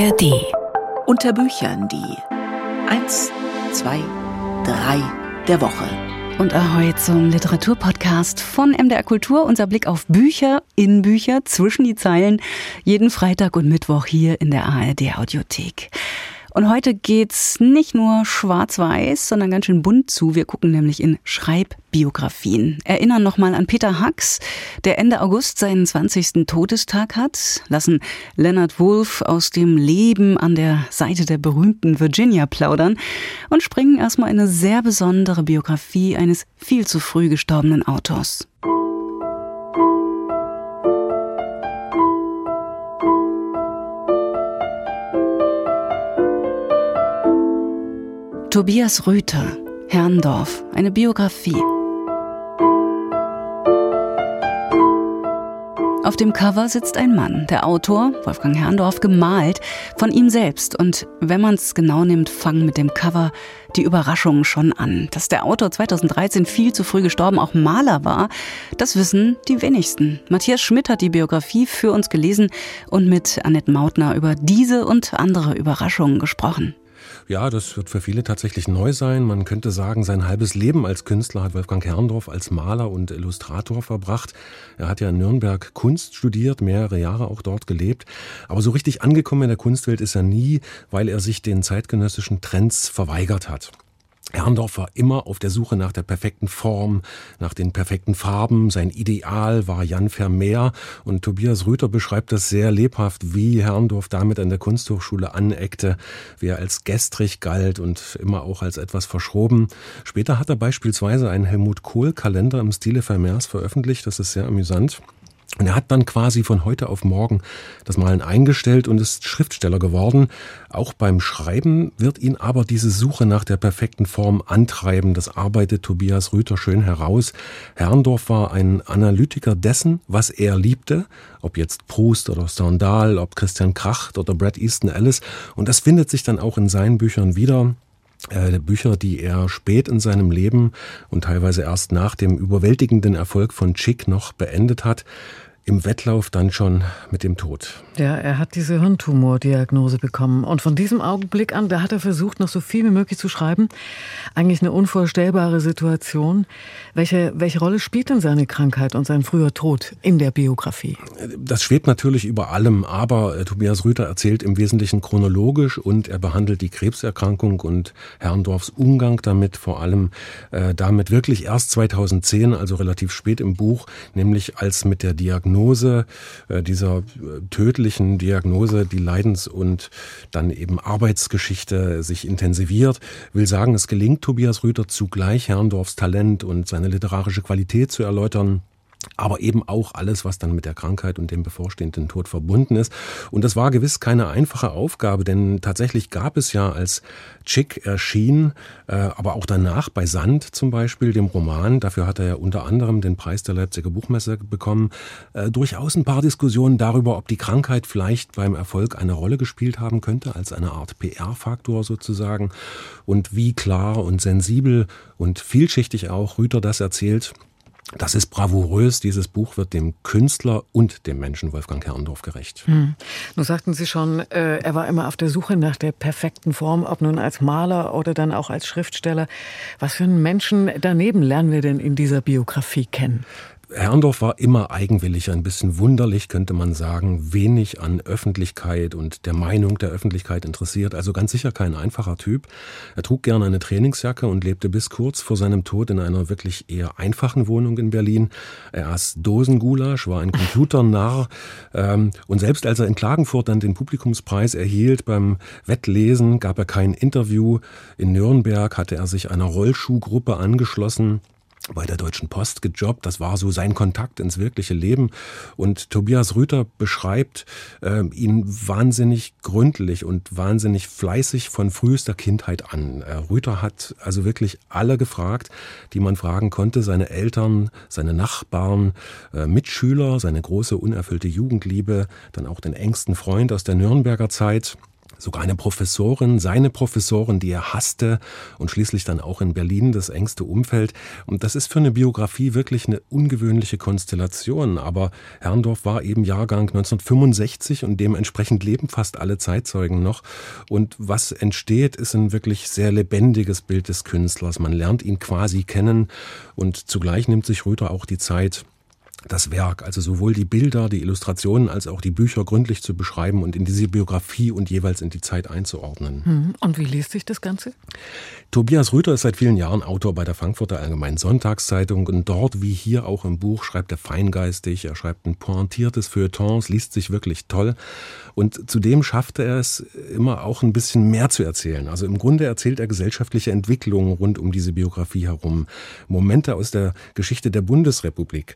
ARD. Unter Büchern die 1, 2, 3 der Woche. Und ahoi zum Literaturpodcast von MDR Kultur. Unser Blick auf Bücher, in Bücher, zwischen die Zeilen. Jeden Freitag und Mittwoch hier in der ARD Audiothek. Und heute geht's nicht nur schwarz-weiß, sondern ganz schön bunt zu. Wir gucken nämlich in Schreibbiografien. Erinnern nochmal an Peter Hux, der Ende August seinen 20. Todestag hat, lassen Leonard Woolf aus dem Leben an der Seite der berühmten Virginia plaudern und springen erstmal in eine sehr besondere Biografie eines viel zu früh gestorbenen Autors. Tobias Rüther, Herrndorf, eine Biografie. Auf dem Cover sitzt ein Mann, der Autor, Wolfgang Herrndorf, gemalt von ihm selbst. Und wenn man es genau nimmt, fangen mit dem Cover die Überraschungen schon an. Dass der Autor 2013 viel zu früh gestorben auch Maler war, das wissen die wenigsten. Matthias Schmidt hat die Biografie für uns gelesen und mit Annette Mautner über diese und andere Überraschungen gesprochen. Ja, das wird für viele tatsächlich neu sein. Man könnte sagen, sein halbes Leben als Künstler hat Wolfgang Herrndorf als Maler und Illustrator verbracht. Er hat ja in Nürnberg Kunst studiert, mehrere Jahre auch dort gelebt. Aber so richtig angekommen in der Kunstwelt ist er nie, weil er sich den zeitgenössischen Trends verweigert hat. Herrndorf war immer auf der Suche nach der perfekten Form, nach den perfekten Farben. Sein Ideal war Jan Vermeer und Tobias Rüther beschreibt das sehr lebhaft, wie Herrndorf damit an der Kunsthochschule aneckte, wie er als gestrig galt und immer auch als etwas verschroben. Später hat er beispielsweise einen Helmut Kohl Kalender im Stile Vermeers veröffentlicht. Das ist sehr amüsant. Und er hat dann quasi von heute auf morgen das Malen eingestellt und ist Schriftsteller geworden. Auch beim Schreiben wird ihn aber diese Suche nach der perfekten Form antreiben. Das arbeitet Tobias Rüther schön heraus. Herrndorf war ein Analytiker dessen, was er liebte, ob jetzt Proust oder Stendhal, ob Christian Kracht oder Brad Easton Ellis. Und das findet sich dann auch in seinen Büchern wieder. Äh, Bücher, die er spät in seinem Leben und teilweise erst nach dem überwältigenden Erfolg von Chick noch beendet hat im Wettlauf dann schon mit dem Tod. Ja, er hat diese Hirntumordiagnose bekommen. Und von diesem Augenblick an, da hat er versucht, noch so viel wie möglich zu schreiben. Eigentlich eine unvorstellbare Situation. Welche, welche Rolle spielt denn seine Krankheit und sein früher Tod in der Biografie? Das schwebt natürlich über allem, aber äh, Tobias Rüther erzählt im Wesentlichen chronologisch und er behandelt die Krebserkrankung und Herrndorfs Umgang damit, vor allem äh, damit wirklich erst 2010, also relativ spät im Buch, nämlich als mit der Diagnose Diagnose, äh, dieser äh, tödlichen Diagnose, die Leidens- und dann eben Arbeitsgeschichte sich intensiviert, will sagen, es gelingt Tobias Rüther zugleich Herrndorfs Talent und seine literarische Qualität zu erläutern aber eben auch alles, was dann mit der Krankheit und dem bevorstehenden Tod verbunden ist. Und das war gewiss keine einfache Aufgabe, denn tatsächlich gab es ja, als Chick erschien, äh, aber auch danach bei Sand zum Beispiel, dem Roman, dafür hat er ja unter anderem den Preis der Leipziger Buchmesse bekommen, äh, durchaus ein paar Diskussionen darüber, ob die Krankheit vielleicht beim Erfolg eine Rolle gespielt haben könnte, als eine Art PR-Faktor sozusagen. Und wie klar und sensibel und vielschichtig auch Rüther das erzählt, das ist bravourös. Dieses Buch wird dem Künstler und dem Menschen Wolfgang Herrndorf gerecht. Hm. Nun sagten Sie schon, äh, er war immer auf der Suche nach der perfekten Form, ob nun als Maler oder dann auch als Schriftsteller. Was für einen Menschen daneben lernen wir denn in dieser Biografie kennen? Herrndorf war immer eigenwillig, ein bisschen wunderlich, könnte man sagen, wenig an Öffentlichkeit und der Meinung der Öffentlichkeit interessiert, also ganz sicher kein einfacher Typ. Er trug gerne eine Trainingsjacke und lebte bis kurz vor seinem Tod in einer wirklich eher einfachen Wohnung in Berlin. Er aß Dosengulasch, war ein Computernarr ähm, und selbst als er in Klagenfurt dann den Publikumspreis erhielt beim Wettlesen, gab er kein Interview. In Nürnberg hatte er sich einer Rollschuhgruppe angeschlossen bei der Deutschen Post gejobbt. Das war so sein Kontakt ins wirkliche Leben. Und Tobias Rüther beschreibt äh, ihn wahnsinnig gründlich und wahnsinnig fleißig von frühester Kindheit an. Äh, Rüther hat also wirklich alle gefragt, die man fragen konnte. Seine Eltern, seine Nachbarn, äh, Mitschüler, seine große unerfüllte Jugendliebe, dann auch den engsten Freund aus der Nürnberger Zeit sogar eine Professorin, seine Professorin, die er hasste und schließlich dann auch in Berlin das engste Umfeld. Und das ist für eine Biografie wirklich eine ungewöhnliche Konstellation. Aber Herrndorf war eben Jahrgang 1965 und dementsprechend leben fast alle Zeitzeugen noch. Und was entsteht, ist ein wirklich sehr lebendiges Bild des Künstlers. Man lernt ihn quasi kennen und zugleich nimmt sich Rüther auch die Zeit, das Werk, also sowohl die Bilder, die Illustrationen als auch die Bücher gründlich zu beschreiben und in diese Biografie und jeweils in die Zeit einzuordnen. Hm, und wie liest sich das Ganze? Tobias Rüther ist seit vielen Jahren Autor bei der Frankfurter Allgemeinen Sonntagszeitung und dort, wie hier auch im Buch, schreibt er feingeistig, er schreibt ein pointiertes Feuilleton, es liest sich wirklich toll und zudem schaffte er es immer auch ein bisschen mehr zu erzählen. Also im Grunde erzählt er gesellschaftliche Entwicklungen rund um diese Biografie herum, Momente aus der Geschichte der Bundesrepublik.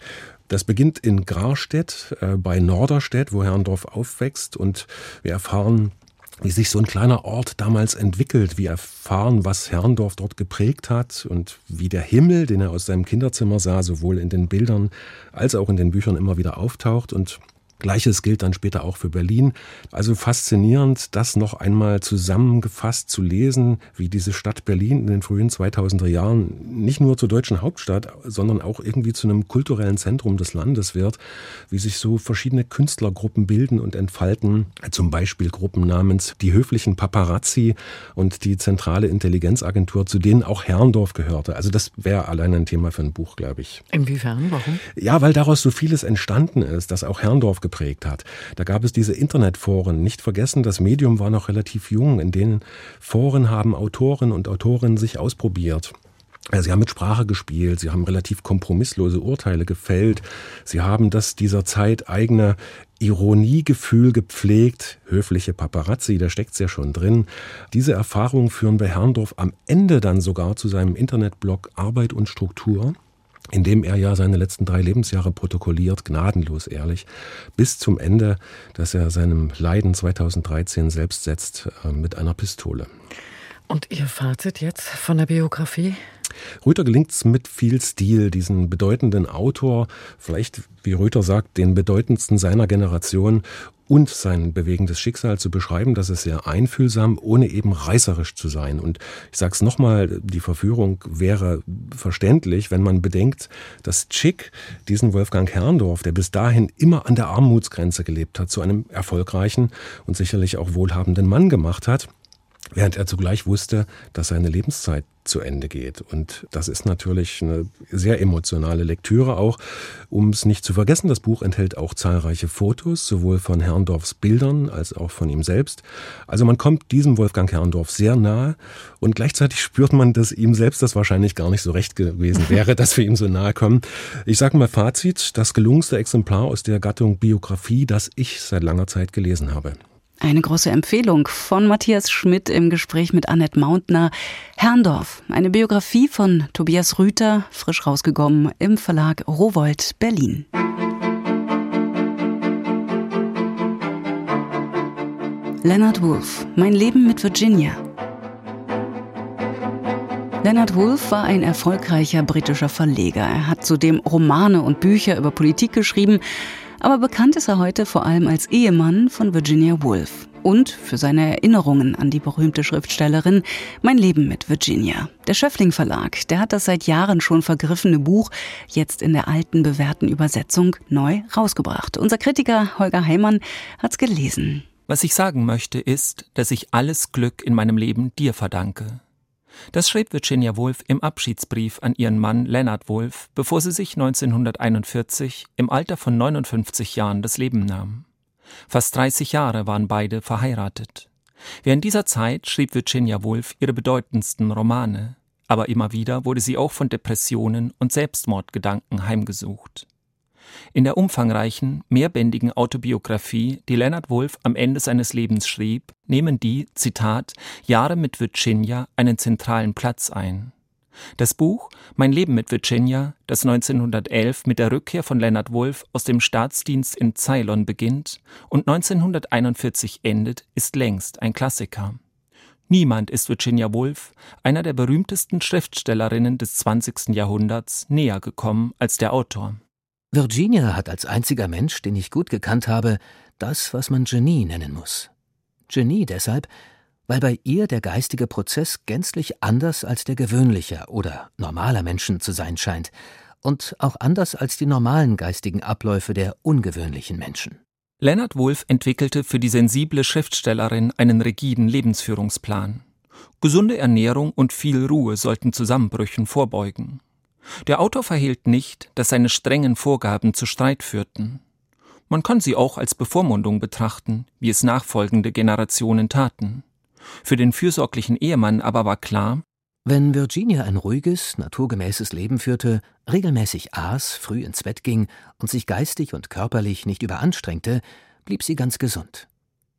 Das beginnt in Grarstedt äh, bei Norderstedt, wo Herrndorf aufwächst und wir erfahren, wie sich so ein kleiner Ort damals entwickelt. Wir erfahren, was Herrndorf dort geprägt hat und wie der Himmel, den er aus seinem Kinderzimmer sah, sowohl in den Bildern als auch in den Büchern immer wieder auftaucht und Gleiches gilt dann später auch für Berlin. Also faszinierend, das noch einmal zusammengefasst zu lesen, wie diese Stadt Berlin in den frühen 2000er Jahren nicht nur zur deutschen Hauptstadt, sondern auch irgendwie zu einem kulturellen Zentrum des Landes wird, wie sich so verschiedene Künstlergruppen bilden und entfalten, zum Beispiel Gruppen namens die höflichen Paparazzi und die zentrale Intelligenzagentur, zu denen auch Herrndorf gehörte. Also das wäre allein ein Thema für ein Buch, glaube ich. Inwiefern? Warum? Ja, weil daraus so vieles entstanden ist, dass auch Herrndorf geprägt hat. Da gab es diese Internetforen. Nicht vergessen, das Medium war noch relativ jung. In den Foren haben Autoren und Autorinnen sich ausprobiert. Sie haben mit Sprache gespielt, sie haben relativ kompromisslose Urteile gefällt, sie haben das dieser Zeit eigene Ironiegefühl gepflegt, höfliche Paparazzi, da steckt's ja schon drin. Diese Erfahrungen führen bei Herrndorf am Ende dann sogar zu seinem Internetblog Arbeit und Struktur in dem er ja seine letzten drei Lebensjahre protokolliert, gnadenlos ehrlich, bis zum Ende, dass er seinem Leiden 2013 selbst setzt äh, mit einer Pistole. Und Ihr Fazit jetzt von der Biografie? Rüther gelingt es mit viel Stil, diesen bedeutenden Autor, vielleicht, wie Rüther sagt, den bedeutendsten seiner Generation und sein bewegendes Schicksal zu beschreiben. Das ist sehr einfühlsam, ohne eben reißerisch zu sein. Und ich sage es nochmal, die Verführung wäre verständlich, wenn man bedenkt, dass Chick diesen Wolfgang Herrndorf, der bis dahin immer an der Armutsgrenze gelebt hat, zu einem erfolgreichen und sicherlich auch wohlhabenden Mann gemacht hat während er zugleich wusste, dass seine Lebenszeit zu Ende geht. Und das ist natürlich eine sehr emotionale Lektüre auch. Um es nicht zu vergessen, das Buch enthält auch zahlreiche Fotos, sowohl von Herrndorfs Bildern als auch von ihm selbst. Also man kommt diesem Wolfgang Herrndorf sehr nahe und gleichzeitig spürt man, dass ihm selbst das wahrscheinlich gar nicht so recht gewesen wäre, dass wir ihm so nahe kommen. Ich sage mal Fazit, das gelungenste Exemplar aus der Gattung Biografie, das ich seit langer Zeit gelesen habe. Eine große Empfehlung von Matthias Schmidt im Gespräch mit Annette Mauntner. Herrndorf, eine Biografie von Tobias Rüther, frisch rausgekommen im Verlag Rowold Berlin. Leonard Woolf, Mein Leben mit Virginia. Leonard Woolf war ein erfolgreicher britischer Verleger. Er hat zudem Romane und Bücher über Politik geschrieben. Aber bekannt ist er heute vor allem als Ehemann von Virginia Woolf und für seine Erinnerungen an die berühmte Schriftstellerin Mein Leben mit Virginia. Der Schöffling Verlag, der hat das seit Jahren schon vergriffene Buch jetzt in der alten bewährten Übersetzung neu rausgebracht. Unser Kritiker Holger Heimann hat's gelesen. Was ich sagen möchte, ist, dass ich alles Glück in meinem Leben dir verdanke. Das schrieb Virginia Woolf im Abschiedsbrief an ihren Mann Leonard Woolf, bevor sie sich 1941 im Alter von 59 Jahren das Leben nahm. Fast 30 Jahre waren beide verheiratet. Während dieser Zeit schrieb Virginia Woolf ihre bedeutendsten Romane, aber immer wieder wurde sie auch von Depressionen und Selbstmordgedanken heimgesucht. In der umfangreichen, mehrbändigen Autobiografie, die Leonard Woolf am Ende seines Lebens schrieb, nehmen die, Zitat, Jahre mit Virginia einen zentralen Platz ein. Das Buch Mein Leben mit Virginia, das 1911 mit der Rückkehr von Leonard Woolf aus dem Staatsdienst in Ceylon beginnt und 1941 endet, ist längst ein Klassiker. Niemand ist Virginia Woolf, einer der berühmtesten Schriftstellerinnen des 20. Jahrhunderts, näher gekommen als der Autor. Virginia hat als einziger Mensch, den ich gut gekannt habe, das, was man Genie nennen muss. Genie deshalb, weil bei ihr der geistige Prozess gänzlich anders als der gewöhnlicher oder normaler Menschen zu sein scheint und auch anders als die normalen geistigen Abläufe der ungewöhnlichen Menschen. Leonard Woolf entwickelte für die sensible Schriftstellerin einen rigiden Lebensführungsplan. Gesunde Ernährung und viel Ruhe sollten Zusammenbrüchen vorbeugen. Der Autor verhehlt nicht, dass seine strengen Vorgaben zu Streit führten. Man kann sie auch als Bevormundung betrachten, wie es nachfolgende Generationen taten. Für den fürsorglichen Ehemann aber war klar, wenn Virginia ein ruhiges, naturgemäßes Leben führte, regelmäßig aß, früh ins Bett ging und sich geistig und körperlich nicht überanstrengte, blieb sie ganz gesund.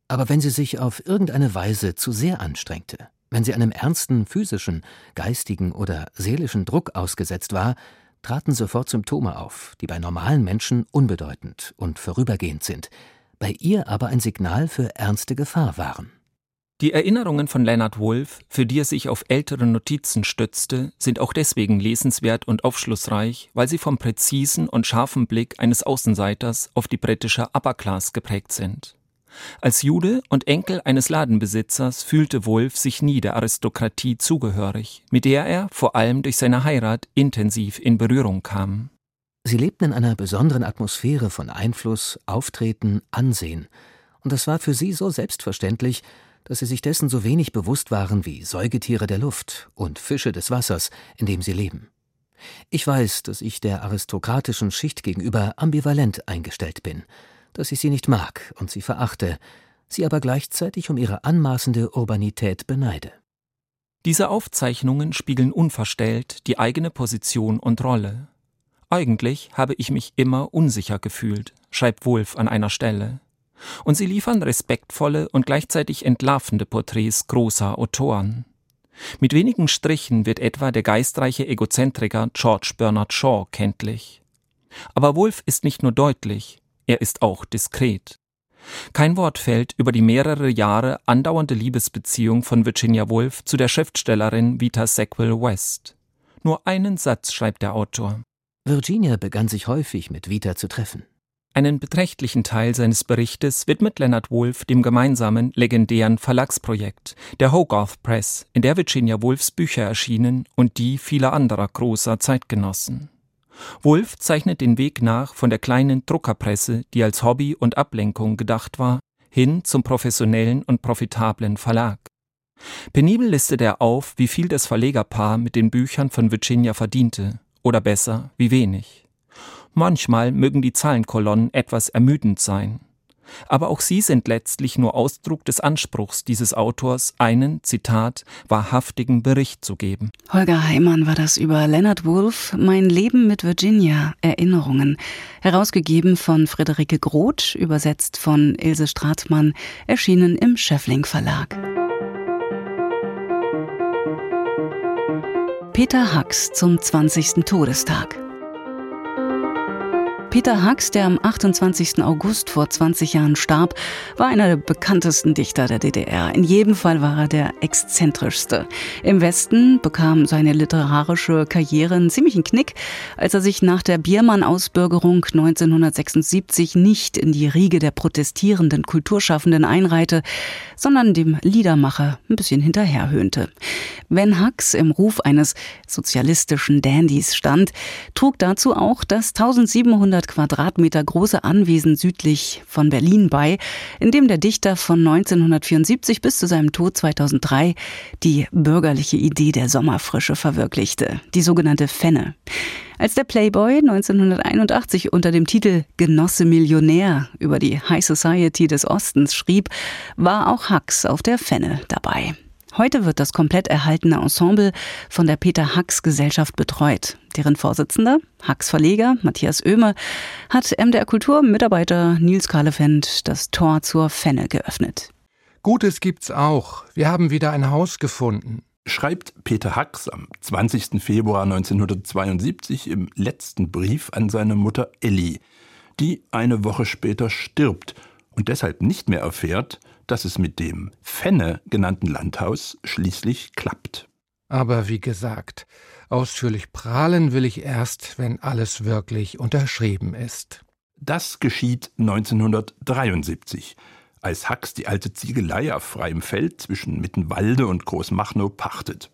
Aber wenn sie sich auf irgendeine Weise zu sehr anstrengte, wenn sie einem ernsten physischen, geistigen oder seelischen Druck ausgesetzt war, traten sofort Symptome auf, die bei normalen Menschen unbedeutend und vorübergehend sind, bei ihr aber ein Signal für ernste Gefahr waren. Die Erinnerungen von Leonard Woolf, für die er sich auf ältere Notizen stützte, sind auch deswegen lesenswert und aufschlussreich, weil sie vom präzisen und scharfen Blick eines Außenseiters auf die britische Upper Class geprägt sind. Als Jude und Enkel eines Ladenbesitzers fühlte Wolf sich nie der Aristokratie zugehörig, mit der er vor allem durch seine Heirat intensiv in Berührung kam. Sie lebten in einer besonderen Atmosphäre von Einfluss, Auftreten, Ansehen, und es war für sie so selbstverständlich, dass sie sich dessen so wenig bewusst waren wie Säugetiere der Luft und Fische des Wassers, in dem sie leben. Ich weiß, dass ich der aristokratischen Schicht gegenüber ambivalent eingestellt bin, dass ich sie nicht mag und sie verachte, sie aber gleichzeitig um ihre anmaßende Urbanität beneide. Diese Aufzeichnungen spiegeln unverstellt die eigene Position und Rolle. Eigentlich habe ich mich immer unsicher gefühlt, schreibt Wolf an einer Stelle und sie liefern respektvolle und gleichzeitig entlarvende Porträts großer Autoren. Mit wenigen Strichen wird etwa der geistreiche Egozentriker George Bernard Shaw kenntlich. Aber Wolf ist nicht nur deutlich, er ist auch diskret. Kein Wort fällt über die mehrere Jahre andauernde Liebesbeziehung von Virginia Woolf zu der Schriftstellerin Vita Sackville West. Nur einen Satz schreibt der Autor. Virginia begann sich häufig mit Vita zu treffen. Einen beträchtlichen Teil seines Berichtes widmet Leonard Woolf dem gemeinsamen, legendären Verlagsprojekt, der Hogarth Press, in der Virginia Woolfs Bücher erschienen und die vieler anderer großer Zeitgenossen. Woolf zeichnet den Weg nach von der kleinen Druckerpresse, die als Hobby und Ablenkung gedacht war, hin zum professionellen und profitablen Verlag. Penibel listet er auf, wie viel das Verlegerpaar mit den Büchern von Virginia verdiente, oder besser, wie wenig. Manchmal mögen die Zahlenkolonnen etwas ermüdend sein. Aber auch sie sind letztlich nur Ausdruck des Anspruchs dieses Autors, einen, Zitat, wahrhaftigen Bericht zu geben. Holger Heimann war das über Leonard Woolf, Mein Leben mit Virginia, Erinnerungen. Herausgegeben von Friederike Groth, übersetzt von Ilse Stratmann, erschienen im Schäffling Verlag. Peter Hacks zum 20. Todestag. Peter Hacks, der am 28. August vor 20 Jahren starb, war einer der bekanntesten Dichter der DDR. In jedem Fall war er der exzentrischste. Im Westen bekam seine literarische Karriere einen ziemlichen Knick, als er sich nach der Biermann-Ausbürgerung 1976 nicht in die Riege der protestierenden Kulturschaffenden einreihte, sondern dem Liedermacher ein bisschen hinterherhöhnte. Wenn Hacks im Ruf eines sozialistischen Dandys stand, trug dazu auch das 1700 Quadratmeter große Anwesen südlich von Berlin bei, in dem der Dichter von 1974 bis zu seinem Tod 2003 die bürgerliche Idee der Sommerfrische verwirklichte, die sogenannte Fenne. Als der Playboy 1981 unter dem Titel Genosse Millionär über die High Society des Ostens schrieb, war auch Hux auf der Fenne dabei. Heute wird das komplett erhaltene Ensemble von der Peter Hacks Gesellschaft betreut. Deren Vorsitzender, Hacks Verleger Matthias Oehme, hat MDR Kultur Mitarbeiter Nils Kahlefeld das Tor zur Fenne geöffnet. Gutes gibt's auch. Wir haben wieder ein Haus gefunden. Schreibt Peter Hacks am 20. Februar 1972 im letzten Brief an seine Mutter Elli, die eine Woche später stirbt und deshalb nicht mehr erfährt, dass es mit dem Fenne genannten Landhaus schließlich klappt. Aber wie gesagt, ausführlich prahlen will ich erst, wenn alles wirklich unterschrieben ist. Das geschieht 1973, als Hax die alte Ziegelei auf freiem Feld zwischen Mittenwalde und Großmachnow pachtet.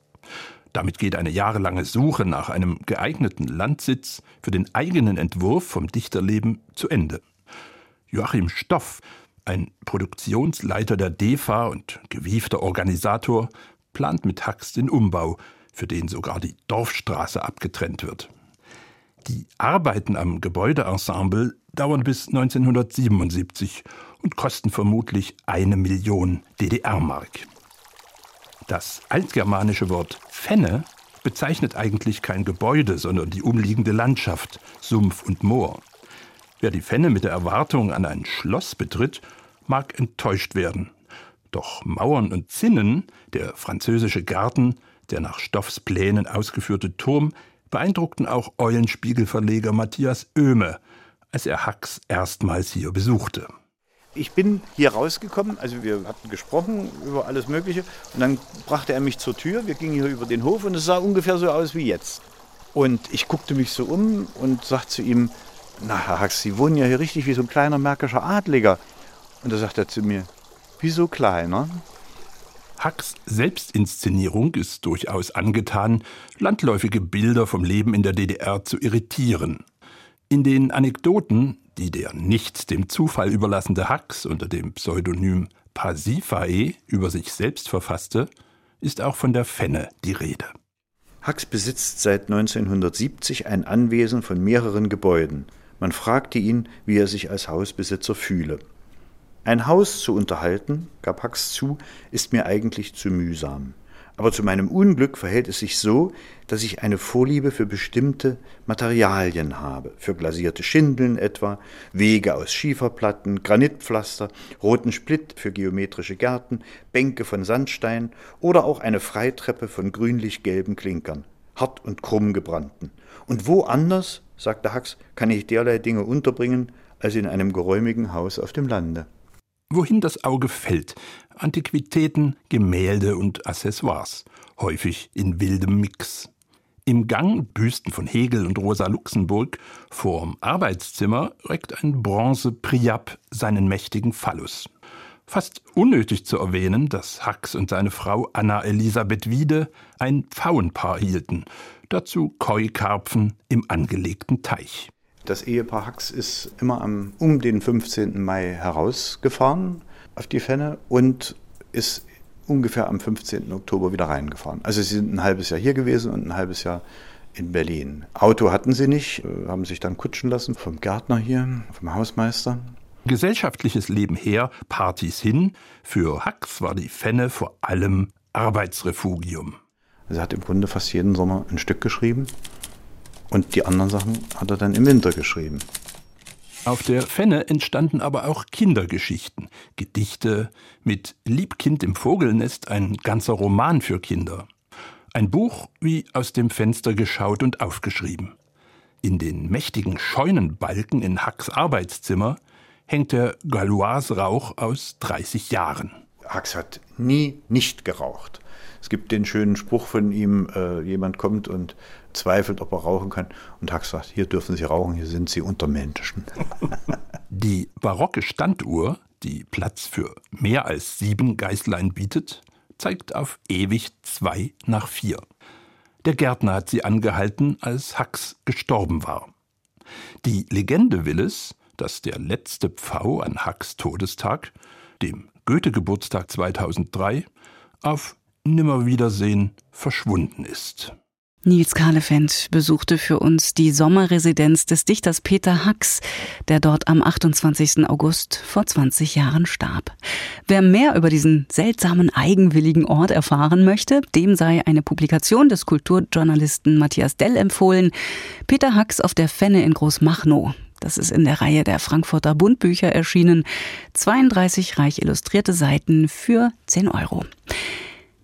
Damit geht eine jahrelange Suche nach einem geeigneten Landsitz für den eigenen Entwurf vom Dichterleben zu Ende. Joachim Stoff, ein Produktionsleiter der DEFA und gewiefter Organisator, plant mit Hax den Umbau, für den sogar die Dorfstraße abgetrennt wird. Die Arbeiten am Gebäudeensemble dauern bis 1977 und kosten vermutlich eine Million DDR-Mark. Das altgermanische Wort Fenne bezeichnet eigentlich kein Gebäude, sondern die umliegende Landschaft, Sumpf und Moor. Wer die Fenne mit der Erwartung an ein Schloss betritt, mag enttäuscht werden. Doch Mauern und Zinnen, der französische Garten, der nach Stoffs Plänen ausgeführte Turm, beeindruckten auch Eulenspiegelverleger Matthias Oehme, als er Hax erstmals hier besuchte. Ich bin hier rausgekommen, also wir hatten gesprochen über alles Mögliche und dann brachte er mich zur Tür, wir gingen hier über den Hof und es sah ungefähr so aus wie jetzt. Und ich guckte mich so um und sagte zu ihm, na Herr Hax, Sie wohnen ja hier richtig wie so ein kleiner märkischer Adliger. Und da sagt er zu mir, wieso kleiner? Hacks Selbstinszenierung ist durchaus angetan, landläufige Bilder vom Leben in der DDR zu irritieren. In den Anekdoten, die der nicht dem Zufall überlassene Hacks unter dem Pseudonym Pasiphae über sich selbst verfasste, ist auch von der Fenne die Rede. Hacks besitzt seit 1970 ein Anwesen von mehreren Gebäuden. Man fragte ihn, wie er sich als Hausbesitzer fühle. Ein Haus zu unterhalten, gab Hacks zu, ist mir eigentlich zu mühsam. Aber zu meinem Unglück verhält es sich so, dass ich eine Vorliebe für bestimmte Materialien habe, für glasierte Schindeln etwa, Wege aus Schieferplatten, Granitpflaster, roten Splitt für geometrische Gärten, Bänke von Sandstein oder auch eine Freitreppe von grünlich-gelben Klinkern, hart und krumm gebrannten. Und wo anders, sagte Hax, kann ich derlei Dinge unterbringen, als in einem geräumigen Haus auf dem Lande wohin das Auge fällt. Antiquitäten, Gemälde und Accessoires, häufig in wildem Mix. Im Gang Büsten von Hegel und Rosa Luxemburg, vorm Arbeitszimmer reckt ein Bronze Priap seinen mächtigen Phallus. Fast unnötig zu erwähnen, dass Hax und seine Frau Anna Elisabeth Wiede ein Pfauenpaar hielten, dazu Koi-Karpfen im angelegten Teich. Das Ehepaar Hax ist immer am, um den 15. Mai herausgefahren auf die Fenne und ist ungefähr am 15. Oktober wieder reingefahren. Also sie sind ein halbes Jahr hier gewesen und ein halbes Jahr in Berlin. Auto hatten sie nicht, äh, haben sich dann kutschen lassen vom Gärtner hier, vom Hausmeister. Gesellschaftliches Leben her, Partys hin. Für Hax war die Fenne vor allem Arbeitsrefugium. Er hat im Grunde fast jeden Sommer ein Stück geschrieben. Und die anderen Sachen hat er dann im Winter geschrieben. Auf der Fenne entstanden aber auch Kindergeschichten, Gedichte, mit Liebkind im Vogelnest ein ganzer Roman für Kinder. Ein Buch wie aus dem Fenster geschaut und aufgeschrieben. In den mächtigen Scheunenbalken in Hacks Arbeitszimmer hängt der Galois-Rauch aus 30 Jahren. Hacks hat nie nicht geraucht. Es gibt den schönen Spruch von ihm, äh, jemand kommt und zweifelt, ob er rauchen kann. Und Hack sagt, hier dürfen Sie rauchen, hier sind Sie unter Menschen. Die barocke Standuhr, die Platz für mehr als sieben Geißlein bietet, zeigt auf ewig zwei nach vier. Der Gärtner hat sie angehalten, als Hacks gestorben war. Die Legende will es, dass der letzte Pfau an Hacks Todestag, dem Goethe-Geburtstag 2003, auf Nimmerwiedersehen verschwunden ist. Nils Kahlefeld besuchte für uns die Sommerresidenz des Dichters Peter Hacks, der dort am 28. August vor 20 Jahren starb. Wer mehr über diesen seltsamen, eigenwilligen Ort erfahren möchte, dem sei eine Publikation des Kulturjournalisten Matthias Dell empfohlen. Peter Hacks auf der Fenne in Großmachnow. Das ist in der Reihe der Frankfurter Bundbücher erschienen. 32 reich illustrierte Seiten für 10 Euro.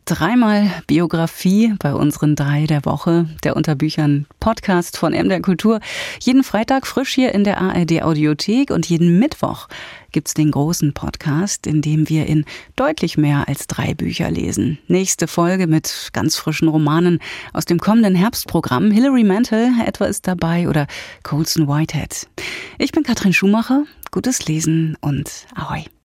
Dreimal Biografie bei unseren drei der Woche, der Unterbüchern Podcast von MDR Kultur. Jeden Freitag frisch hier in der ARD Audiothek und jeden Mittwoch gibt's den großen Podcast, in dem wir in deutlich mehr als drei Bücher lesen. Nächste Folge mit ganz frischen Romanen aus dem kommenden Herbstprogramm. Hilary Mantel etwa ist dabei oder Colson Whitehead. Ich bin Katrin Schumacher. Gutes Lesen und Ahoi.